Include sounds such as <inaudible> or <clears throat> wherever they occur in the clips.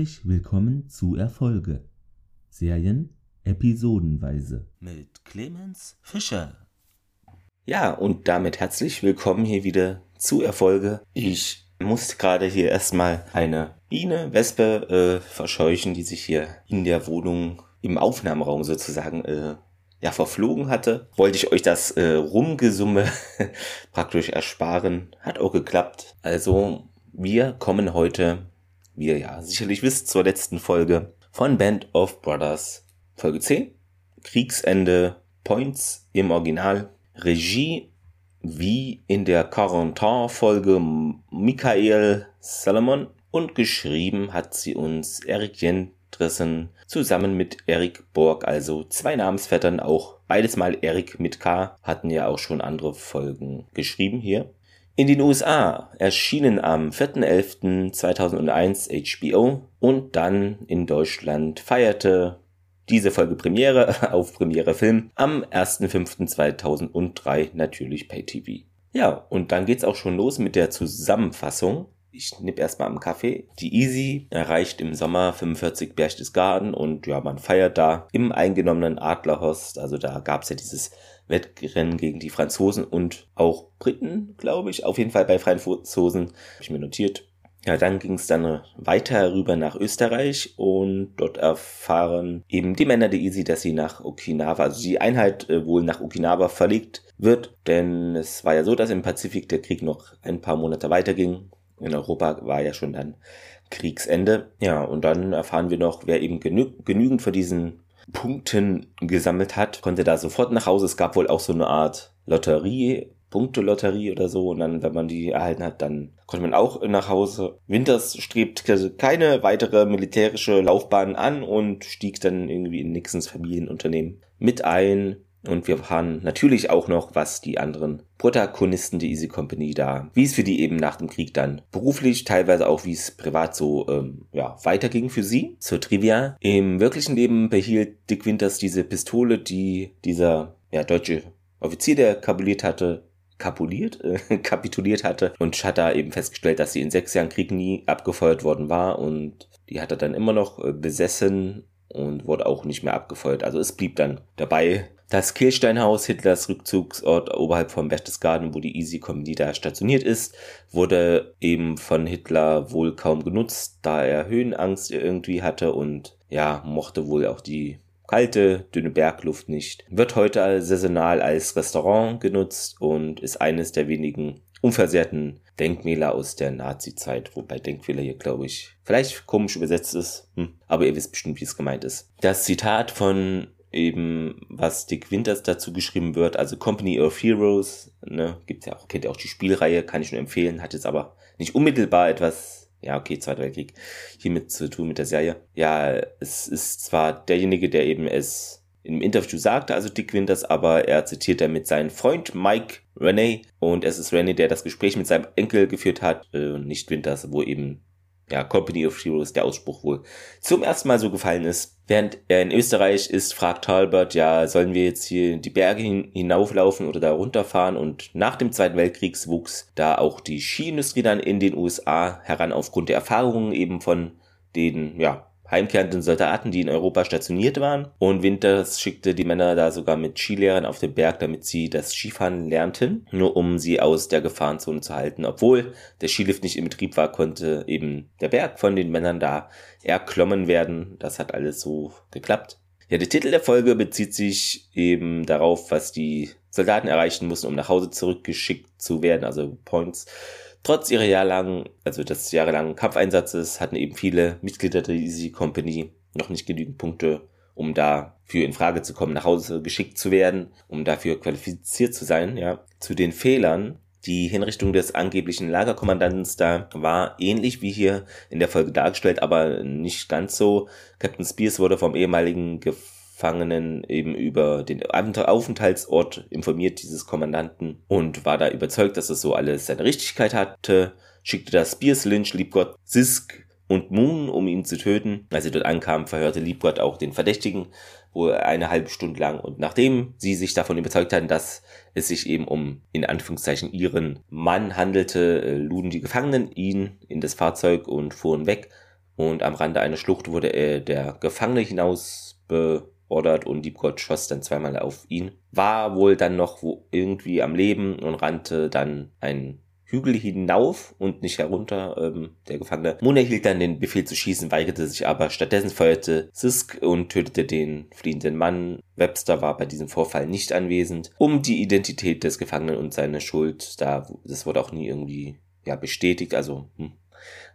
Herzlich willkommen zu Erfolge. Serien episodenweise. Mit Clemens Fischer. Ja, und damit herzlich willkommen hier wieder zu Erfolge. Ich musste gerade hier erstmal eine Biene, Wespe äh, verscheuchen, die sich hier in der Wohnung im Aufnahmeraum sozusagen äh, ja, verflogen hatte, wollte ich euch das äh, Rumgesumme <laughs> praktisch ersparen. Hat auch geklappt. Also, wir kommen heute, ihr ja sicherlich wisst, zur letzten Folge von Band of Brothers. Folge 10. Kriegsende Points im Original. Regie wie in der Quarantin-Folge Michael Salomon und geschrieben hat sie uns Eric Jen Drissen zusammen mit Erik Borg, also zwei Namensvettern, auch beides mal Erik mit K, hatten ja auch schon andere Folgen geschrieben hier. In den USA erschienen am 4.11.2001 HBO und dann in Deutschland feierte diese Folge Premiere <laughs> auf Premiere Film am 1.5.2003 natürlich PayTV. Ja, und dann geht's auch schon los mit der Zusammenfassung. Ich nipp erstmal am Kaffee. Die Easy erreicht im Sommer 45 Berchtesgaden und ja, man feiert da im eingenommenen Adlerhorst. Also da gab's ja dieses Wettrennen gegen die Franzosen und auch Briten, glaube ich. Auf jeden Fall bei Franzosen. Habe ich mir notiert. Ja, dann ging es dann weiter rüber nach Österreich und dort erfahren eben die Männer der Easy, dass sie nach Okinawa, also die Einheit äh, wohl nach Okinawa verlegt wird, denn es war ja so, dass im Pazifik der Krieg noch ein paar Monate weiterging in Europa war ja schon dann Kriegsende. Ja, und dann erfahren wir noch, wer eben genü genügend von diesen Punkten gesammelt hat, konnte da sofort nach Hause. Es gab wohl auch so eine Art Lotterie, Punktelotterie oder so. Und dann, wenn man die erhalten hat, dann konnte man auch nach Hause. Winters strebt keine weitere militärische Laufbahn an und stieg dann irgendwie in Nixons Familienunternehmen mit ein. Und wir erfahren natürlich auch noch, was die anderen Protagonisten der Easy Company da, wie es für die eben nach dem Krieg dann beruflich, teilweise auch wie es privat so ähm, ja, weiterging für sie. Zur Trivia. Im wirklichen Leben behielt Dick Winters diese Pistole, die dieser ja, deutsche Offizier, der kapuliert hatte, kapuliert, äh, <laughs> kapituliert hatte und hat da eben festgestellt, dass sie in sechs Jahren Krieg nie abgefeuert worden war und die hat er dann immer noch äh, besessen und wurde auch nicht mehr abgefeuert. Also es blieb dann dabei, das Kehlsteinhaus, Hitlers Rückzugsort oberhalb von Berchtesgaden, wo die Easy Company da stationiert ist, wurde eben von Hitler wohl kaum genutzt, da er Höhenangst irgendwie hatte und ja, mochte wohl auch die kalte, dünne Bergluft nicht. Wird heute saisonal als Restaurant genutzt und ist eines der wenigen unversehrten Denkmäler aus der Nazi-Zeit, wobei Denkmäler hier, glaube ich, vielleicht komisch übersetzt ist, hm, aber ihr wisst bestimmt, wie es gemeint ist. Das Zitat von eben, was Dick Winters dazu geschrieben wird, also Company of Heroes, ne, gibt's ja auch, kennt ihr auch die Spielreihe, kann ich nur empfehlen, hat jetzt aber nicht unmittelbar etwas, ja, okay, Zweiter Weltkrieg, hiermit zu tun mit der Serie. Ja, es ist zwar derjenige, der eben es im Interview sagte, also Dick Winters, aber er zitiert damit seinen Freund Mike Renee und es ist Renee, der das Gespräch mit seinem Enkel geführt hat, äh, nicht Winters, wo eben ja, Company of Heroes, der Ausspruch wohl zum ersten Mal so gefallen ist. Während er in Österreich ist, fragt Talbot, ja, sollen wir jetzt hier die Berge hin hinauflaufen oder da runterfahren? Und nach dem Zweiten Weltkrieg wuchs da auch die Skiindustrie dann in den USA heran aufgrund der Erfahrungen eben von den, ja, heimkehrenden Soldaten, die in Europa stationiert waren. Und Winters schickte die Männer da sogar mit Skilehrern auf den Berg, damit sie das Skifahren lernten, nur um sie aus der Gefahrenzone zu halten. Obwohl der Skilift nicht in Betrieb war, konnte eben der Berg von den Männern da erklommen werden. Das hat alles so geklappt. Ja, der Titel der Folge bezieht sich eben darauf, was die Soldaten erreichen mussten, um nach Hause zurückgeschickt zu werden, also Points. Trotz ihrer jahrelangen, also des jahrelangen Kampfeinsatzes hatten eben viele Mitglieder der Easy Company noch nicht genügend Punkte, um dafür in Frage zu kommen, nach Hause geschickt zu werden, um dafür qualifiziert zu sein, ja. Zu den Fehlern, die Hinrichtung des angeblichen Lagerkommandanten da war ähnlich wie hier in der Folge dargestellt, aber nicht ganz so. Captain Spears wurde vom ehemaligen Gef Gefangenen eben über den Aufenthaltsort informiert dieses Kommandanten und war da überzeugt, dass es so alles seine Richtigkeit hatte, schickte das Spears, Lynch, Liebgott, Sisk und Moon, um ihn zu töten. Als sie dort ankamen, verhörte Liebgott auch den Verdächtigen wohl eine halbe Stunde lang. Und nachdem sie sich davon überzeugt hatten, dass es sich eben um in Anführungszeichen ihren Mann handelte, luden die Gefangenen ihn in das Fahrzeug und fuhren weg und am Rande einer Schlucht wurde er der Gefangene hinaus beordert und Deepgott schoss dann zweimal auf ihn. War wohl dann noch irgendwie am Leben und rannte dann ein Hügel hinauf und nicht herunter. Ähm, der Gefangene Moon erhielt dann den Befehl zu schießen, weigerte sich aber. Stattdessen feuerte Sisk und tötete den fliehenden Mann. Webster war bei diesem Vorfall nicht anwesend. Um die Identität des Gefangenen und seine Schuld, da, das wurde auch nie irgendwie ja, bestätigt. Also hm.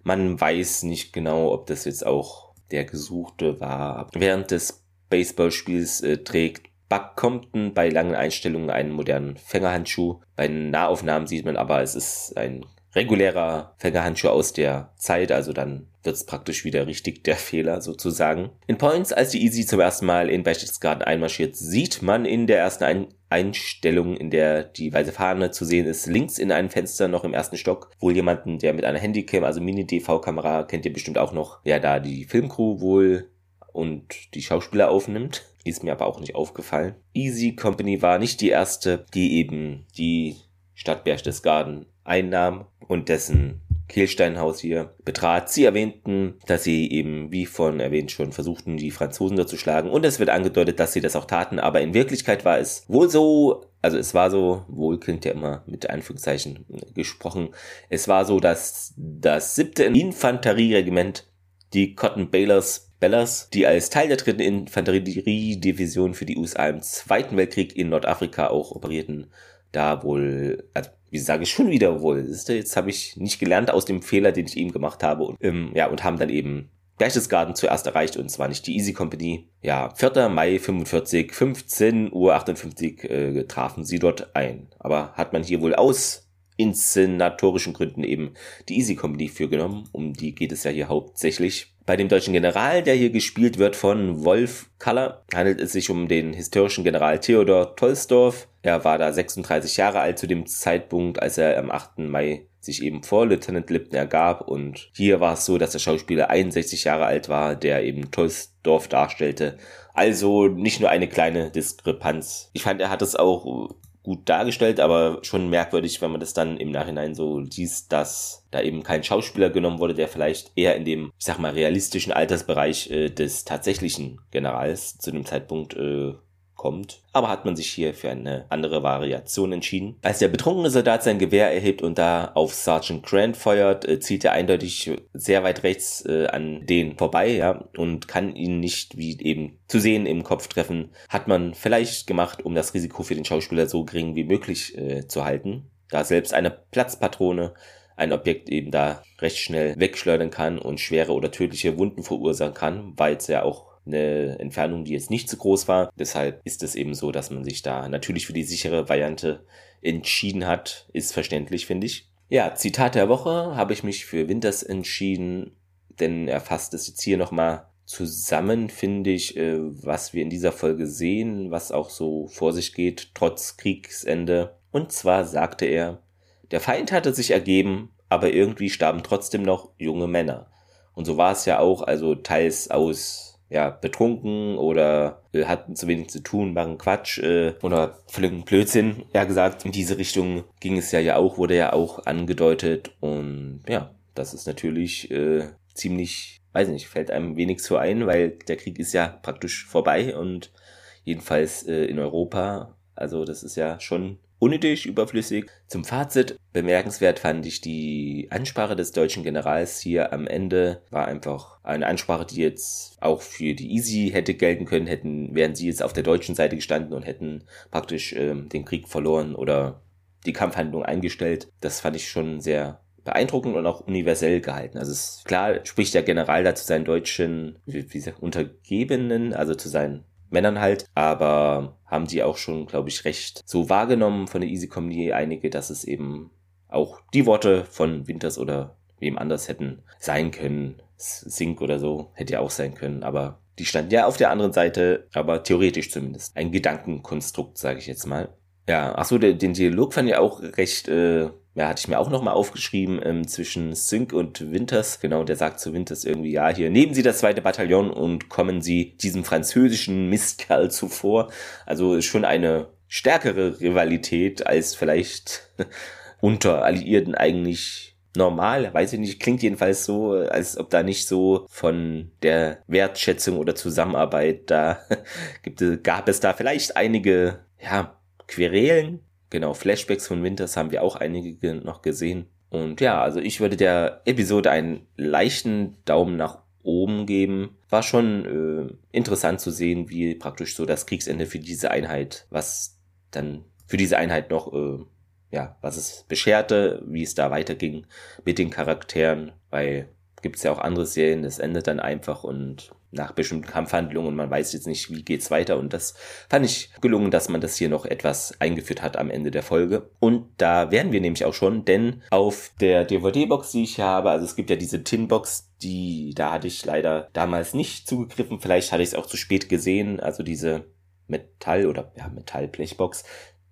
man weiß nicht genau, ob das jetzt auch der Gesuchte war. Während des Baseballspiels äh, trägt Buck Compton bei langen Einstellungen einen modernen Fängerhandschuh. Bei Nahaufnahmen sieht man aber, es ist ein regulärer Fängerhandschuh aus der Zeit, also dann wird es praktisch wieder richtig der <laughs> Fehler sozusagen. In Points, als die Easy zum ersten Mal in Berchtesgaden einmarschiert, sieht man in der ersten Ein Einstellung, in der die weiße Fahne zu sehen ist, links in einem Fenster noch im ersten Stock, wohl jemanden, der mit einer Handycam, also Mini-DV-Kamera, kennt ihr bestimmt auch noch, ja, da die Filmcrew wohl und die Schauspieler aufnimmt. Ist mir aber auch nicht aufgefallen. Easy Company war nicht die erste, die eben die Stadt Berchtesgaden einnahm und dessen Kehlsteinhaus hier betrat. Sie erwähnten, dass sie eben, wie von erwähnt schon, versuchten, die Franzosen dort zu schlagen. Und es wird angedeutet, dass sie das auch taten. Aber in Wirklichkeit war es wohl so, also es war so, wohl klingt ja immer mit Anführungszeichen gesprochen, es war so, dass das siebte Infanterieregiment die Cotton Bailers Bellas, die als Teil der dritten Infanteriedivision für die USA im Zweiten Weltkrieg in Nordafrika auch operierten, da wohl, also wie sage ich schon wieder wohl, jetzt habe ich nicht gelernt aus dem Fehler, den ich eben gemacht habe und, ähm, ja, und haben dann eben Berchtesgaden zuerst erreicht und zwar nicht die Easy Company. Ja, 4. Mai 45, 15 Uhr 58 äh, trafen sie dort ein. Aber hat man hier wohl aus inszenatorischen Gründen eben die Easy Company für genommen. Um die geht es ja hier hauptsächlich. Bei dem deutschen General, der hier gespielt wird von Wolf Kaller, handelt es sich um den historischen General Theodor Tolsdorf. Er war da 36 Jahre alt zu dem Zeitpunkt, als er am 8. Mai sich eben vor Lieutenant Lipton ergab und hier war es so, dass der Schauspieler 61 Jahre alt war, der eben Tolsdorf darstellte. Also nicht nur eine kleine Diskrepanz. Ich fand, er hat es auch gut dargestellt, aber schon merkwürdig, wenn man das dann im Nachhinein so liest, dass da eben kein Schauspieler genommen wurde, der vielleicht eher in dem, ich sag mal, realistischen Altersbereich äh, des tatsächlichen Generals zu dem Zeitpunkt äh, kommt. Aber hat man sich hier für eine andere Variation entschieden. Als der betrunkene Soldat sein Gewehr erhebt und da auf Sergeant Grant feuert, äh, zielt er eindeutig sehr weit rechts äh, an den vorbei, ja, und kann ihn nicht wie eben zu sehen im Kopf treffen. Hat man vielleicht gemacht, um das Risiko für den Schauspieler so gering wie möglich äh, zu halten. Da selbst eine Platzpatrone ein Objekt eben da recht schnell wegschleudern kann und schwere oder tödliche Wunden verursachen kann, weil es ja auch eine Entfernung, die jetzt nicht zu groß war. Deshalb ist es eben so, dass man sich da natürlich für die sichere Variante entschieden hat. Ist verständlich, finde ich. Ja, Zitat der Woche habe ich mich für Winters entschieden, denn er fasst es jetzt hier nochmal zusammen, finde ich, äh, was wir in dieser Folge sehen, was auch so vor sich geht, trotz Kriegsende. Und zwar sagte er, der Feind hatte sich ergeben, aber irgendwie starben trotzdem noch junge Männer. Und so war es ja auch, also teils aus ja, betrunken oder äh, hatten zu wenig zu tun, machen Quatsch äh, oder völligen Blödsinn. Ja gesagt, in diese Richtung ging es ja ja auch, wurde ja auch angedeutet und ja, das ist natürlich äh, ziemlich, weiß nicht, fällt einem wenig zu ein, weil der Krieg ist ja praktisch vorbei und jedenfalls äh, in Europa, also das ist ja schon unnötig, überflüssig. Zum Fazit, bemerkenswert fand ich die Ansprache des deutschen Generals hier am Ende. War einfach eine Ansprache, die jetzt auch für die Easy hätte gelten können, hätten, wären sie jetzt auf der deutschen Seite gestanden und hätten praktisch äh, den Krieg verloren oder die Kampfhandlung eingestellt. Das fand ich schon sehr beeindruckend und auch universell gehalten. Also es, klar spricht der General da zu seinen deutschen, wie, wie sagt, Untergebenen, also zu seinen Männern halt, aber haben die auch schon, glaube ich, recht so wahrgenommen von der Easy Comedy einige, dass es eben auch die Worte von Winters oder wem anders hätten sein können. Sink oder so hätte ja auch sein können, aber die standen ja auf der anderen Seite, aber theoretisch zumindest. Ein Gedankenkonstrukt, sage ich jetzt mal. Ja, ach so, den Dialog fand ich auch recht äh, ja, hatte ich mir auch nochmal aufgeschrieben, ähm, zwischen Sync und Winters. Genau, der sagt zu Winters irgendwie, ja, hier nehmen Sie das zweite Bataillon und kommen Sie diesem französischen Mistkerl zuvor. Also schon eine stärkere Rivalität als vielleicht <laughs> unter Alliierten eigentlich normal, weiß ich nicht, klingt jedenfalls so, als ob da nicht so von der Wertschätzung oder Zusammenarbeit da <laughs> gibt, gab es da vielleicht einige, ja, Querelen. Genau, Flashbacks von Winters haben wir auch einige noch gesehen. Und ja, also ich würde der Episode einen leichten Daumen nach oben geben. War schon äh, interessant zu sehen, wie praktisch so das Kriegsende für diese Einheit, was dann für diese Einheit noch äh, ja, was es bescherte, wie es da weiterging mit den Charakteren, weil gibt es ja auch andere Serien, das endet dann einfach und nach bestimmten Kampfhandlungen und man weiß jetzt nicht, wie geht's weiter. Und das fand ich gelungen, dass man das hier noch etwas eingeführt hat am Ende der Folge. Und da wären wir nämlich auch schon, denn auf der DVD-Box, die ich habe, also es gibt ja diese Tin-Box, die, da hatte ich leider damals nicht zugegriffen, vielleicht hatte ich es auch zu spät gesehen, also diese Metall- oder ja, Metallblechbox,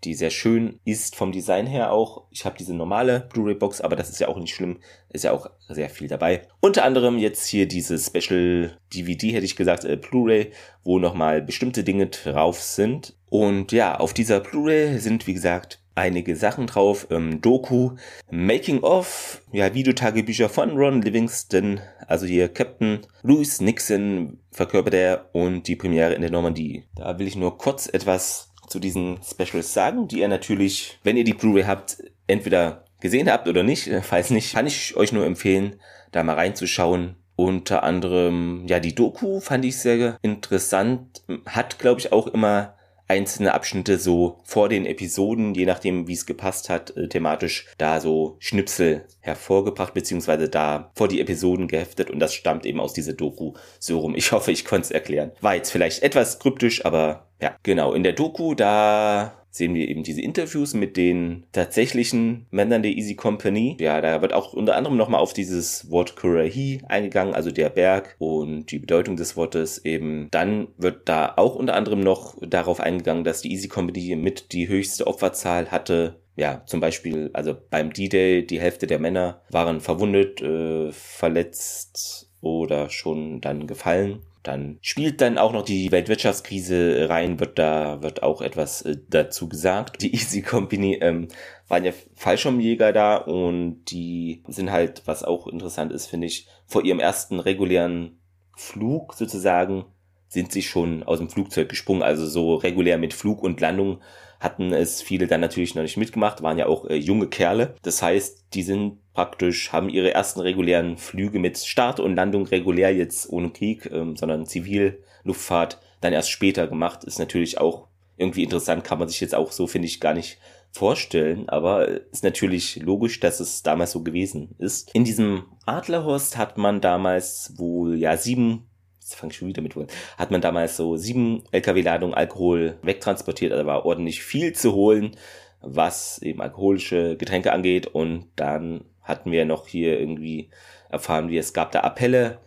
die sehr schön ist vom Design her auch. Ich habe diese normale Blu-ray-Box, aber das ist ja auch nicht schlimm. Ist ja auch sehr viel dabei. Unter anderem jetzt hier diese Special DVD, hätte ich gesagt, äh, Blu-ray, wo nochmal bestimmte Dinge drauf sind. Und ja, auf dieser Blu-ray sind, wie gesagt, einige Sachen drauf. Ähm, Doku, Making of, ja, Videotagebücher von Ron Livingston, also hier Captain Louis Nixon verkörpert er und die Premiere in der Normandie. Da will ich nur kurz etwas zu diesen Specials sagen, die ihr natürlich, wenn ihr die Blu-ray habt, entweder gesehen habt oder nicht. Falls nicht, kann ich euch nur empfehlen, da mal reinzuschauen. Unter anderem, ja, die Doku fand ich sehr interessant. Hat, glaube ich, auch immer einzelne Abschnitte so vor den Episoden, je nachdem, wie es gepasst hat, äh, thematisch da so Schnipsel hervorgebracht, beziehungsweise da vor die Episoden geheftet und das stammt eben aus dieser Doku so rum. Ich hoffe, ich konnte es erklären. War jetzt vielleicht etwas kryptisch, aber ja, genau. In der Doku, da sehen wir eben diese Interviews mit den tatsächlichen Männern der Easy Company. Ja, da wird auch unter anderem nochmal auf dieses Wort Kurahi eingegangen, also der Berg und die Bedeutung des Wortes eben. Dann wird da auch unter anderem noch darauf eingegangen, dass die Easy Company mit die höchste Opferzahl hatte ja, zum Beispiel, also beim D-Day, die Hälfte der Männer waren verwundet, äh, verletzt oder schon dann gefallen. Dann spielt dann auch noch die Weltwirtschaftskrise rein, wird da wird auch etwas äh, dazu gesagt. Die <laughs> Easy Company ähm, waren ja Fallschirmjäger da und die sind halt, was auch interessant ist, finde ich, vor ihrem ersten regulären Flug sozusagen sind sie schon aus dem Flugzeug gesprungen, also so regulär mit Flug und Landung hatten es viele dann natürlich noch nicht mitgemacht, waren ja auch äh, junge Kerle. Das heißt, die sind praktisch, haben ihre ersten regulären Flüge mit Start und Landung regulär jetzt ohne Krieg, ähm, sondern Zivilluftfahrt dann erst später gemacht. Ist natürlich auch irgendwie interessant, kann man sich jetzt auch so, finde ich, gar nicht vorstellen, aber ist natürlich logisch, dass es damals so gewesen ist. In diesem Adlerhorst hat man damals wohl ja sieben jetzt fange ich schon wieder mit wohl, hat man damals so sieben LKW-Ladungen Alkohol wegtransportiert, also war ordentlich viel zu holen, was eben alkoholische Getränke angeht und dann hatten wir noch hier irgendwie erfahren, wie es gab da Appelle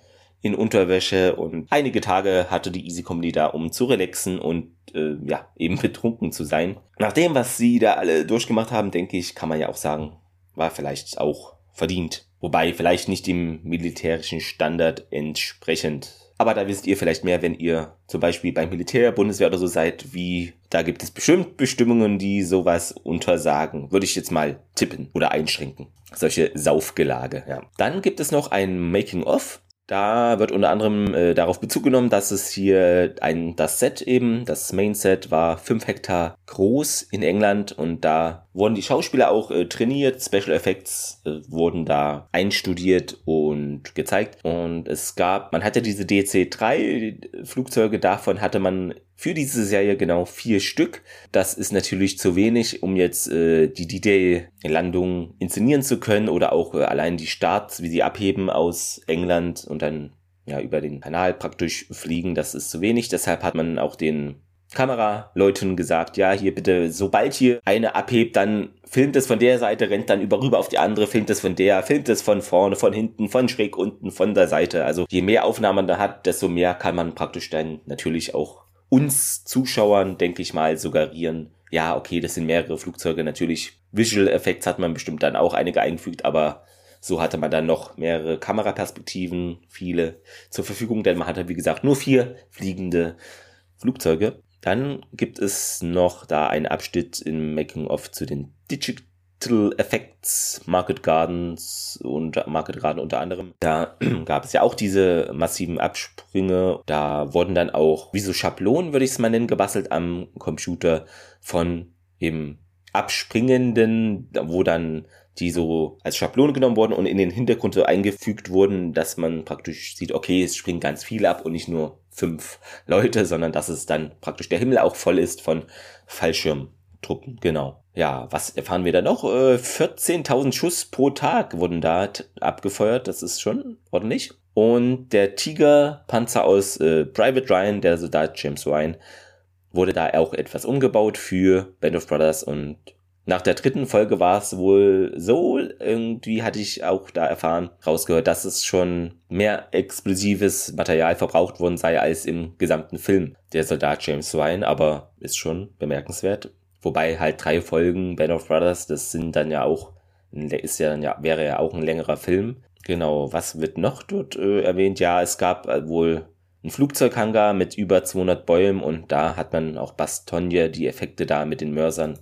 in Unterwäsche und einige Tage hatte die Easy Company da, um zu relaxen und äh, ja, eben betrunken zu sein. Nach dem, was sie da alle durchgemacht haben, denke ich, kann man ja auch sagen, war vielleicht auch verdient. Wobei vielleicht nicht dem militärischen Standard entsprechend. Aber da wisst ihr vielleicht mehr, wenn ihr zum Beispiel beim Militär, Bundeswehr oder so seid, wie da gibt es bestimmt Bestimmungen, die sowas untersagen. Würde ich jetzt mal tippen oder einschränken. Solche Saufgelage, ja. Dann gibt es noch ein Making-of. Da wird unter anderem äh, darauf Bezug genommen, dass es hier ein, das Set eben, das Main Set war 5 Hektar groß in England und da wurden die Schauspieler auch äh, trainiert, Special Effects äh, wurden da einstudiert und gezeigt und es gab, man hatte diese DC-3 Flugzeuge, davon hatte man für diese Serie genau vier Stück. Das ist natürlich zu wenig, um jetzt äh, die D-Day-Landung inszenieren zu können oder auch äh, allein die Starts, wie sie abheben aus England und dann ja über den Kanal praktisch fliegen. Das ist zu wenig. Deshalb hat man auch den Kameraleuten gesagt, ja, hier bitte, sobald hier eine abhebt, dann filmt es von der Seite, rennt dann über rüber auf die andere, filmt es von der, filmt es von vorne, von hinten, von schräg unten, von der Seite. Also je mehr Aufnahmen man da hat, desto mehr kann man praktisch dann natürlich auch uns Zuschauern, denke ich mal, suggerieren, ja, okay, das sind mehrere Flugzeuge. Natürlich, Visual Effects hat man bestimmt dann auch einige eingefügt, aber so hatte man dann noch mehrere Kameraperspektiven, viele zur Verfügung, denn man hatte, wie gesagt, nur vier fliegende Flugzeuge. Dann gibt es noch da einen Abschnitt im Making-of zu den Digi Little Effects, Market Gardens und Market Garden unter anderem. Da <clears throat> gab es ja auch diese massiven Absprünge. Da wurden dann auch, wie so Schablonen, würde ich es mal nennen, gebastelt am Computer von eben abspringenden, wo dann die so als Schablone genommen wurden und in den Hintergrund so eingefügt wurden, dass man praktisch sieht, okay, es springen ganz viele ab und nicht nur fünf Leute, sondern dass es dann praktisch der Himmel auch voll ist von Fallschirmtruppen. Genau. Ja, was erfahren wir da noch? 14.000 äh, Schuss pro Tag wurden da abgefeuert. Das ist schon ordentlich. Und der Tiger-Panzer aus äh, Private Ryan, der Soldat James Ryan, wurde da auch etwas umgebaut für Band of Brothers und nach der dritten Folge war es wohl so, irgendwie hatte ich auch da erfahren, rausgehört, dass es schon mehr explosives Material verbraucht worden sei als im gesamten Film der Soldat James Ryan, aber ist schon bemerkenswert. Wobei halt drei Folgen Band of Brothers, das sind dann ja auch, ist ja dann ja, wäre ja auch ein längerer Film. Genau, was wird noch dort äh, erwähnt? Ja, es gab äh, wohl ein Flugzeughangar mit über 200 Bäumen und da hat man auch Bastogne die Effekte da mit den Mörsern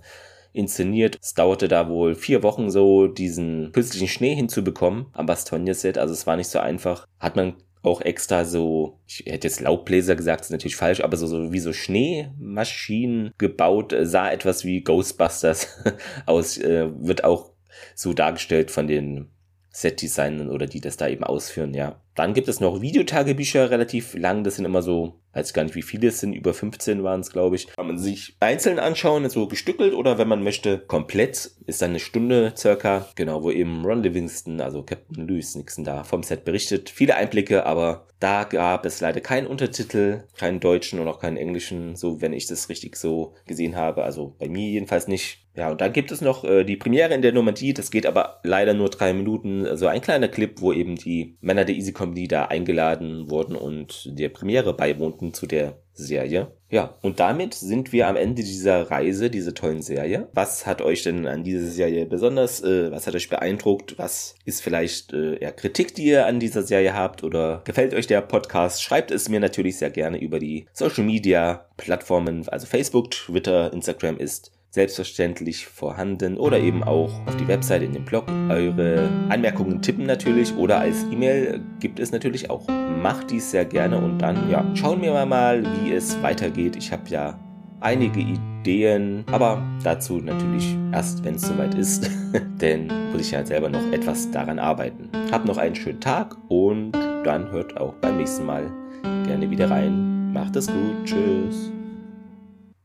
inszeniert. Es dauerte da wohl vier Wochen so, diesen künstlichen Schnee hinzubekommen am Bastogne-Set. Also es war nicht so einfach. Hat man auch extra so, ich hätte jetzt Laubbläser gesagt, ist natürlich falsch, aber so, so wie so Schneemaschinen gebaut, sah etwas wie Ghostbusters <laughs> aus, äh, wird auch so dargestellt von den Set-Designern oder die das da eben ausführen, ja. Dann gibt es noch Videotagebücher, relativ lang. Das sind immer so, weiß gar nicht, wie viele es sind, über 15 waren es, glaube ich. Kann man sich einzeln anschauen, so gestückelt oder wenn man möchte, komplett. Ist dann eine Stunde circa, genau, wo eben Ron Livingston, also Captain Louis Nixon da vom Set berichtet. Viele Einblicke, aber da gab es leider keinen Untertitel, keinen deutschen und auch keinen englischen, so wenn ich das richtig so gesehen habe. Also bei mir jedenfalls nicht. Ja, und dann gibt es noch äh, die Premiere in der Normandie. Das geht aber leider nur drei Minuten. Also ein kleiner Clip, wo eben die Männer der Easy Comedy da eingeladen wurden und der Premiere beiwohnten zu der Serie. Ja, und damit sind wir am Ende dieser Reise, dieser tollen Serie. Was hat euch denn an dieser Serie besonders, äh, was hat euch beeindruckt? Was ist vielleicht äh, eher Kritik, die ihr an dieser Serie habt? Oder gefällt euch der Podcast? Schreibt es mir natürlich sehr gerne über die Social Media Plattformen, also Facebook, Twitter, Instagram ist selbstverständlich vorhanden oder eben auch auf die Webseite in dem Blog. Eure Anmerkungen tippen natürlich oder als E-Mail gibt es natürlich auch. Macht dies sehr gerne und dann ja, schauen wir mal, wie es weitergeht. Ich habe ja einige Ideen, aber dazu natürlich erst, wenn es soweit ist, <laughs> denn muss ich ja selber noch etwas daran arbeiten. Habt noch einen schönen Tag und dann hört auch beim nächsten Mal gerne wieder rein. Macht es gut, tschüss.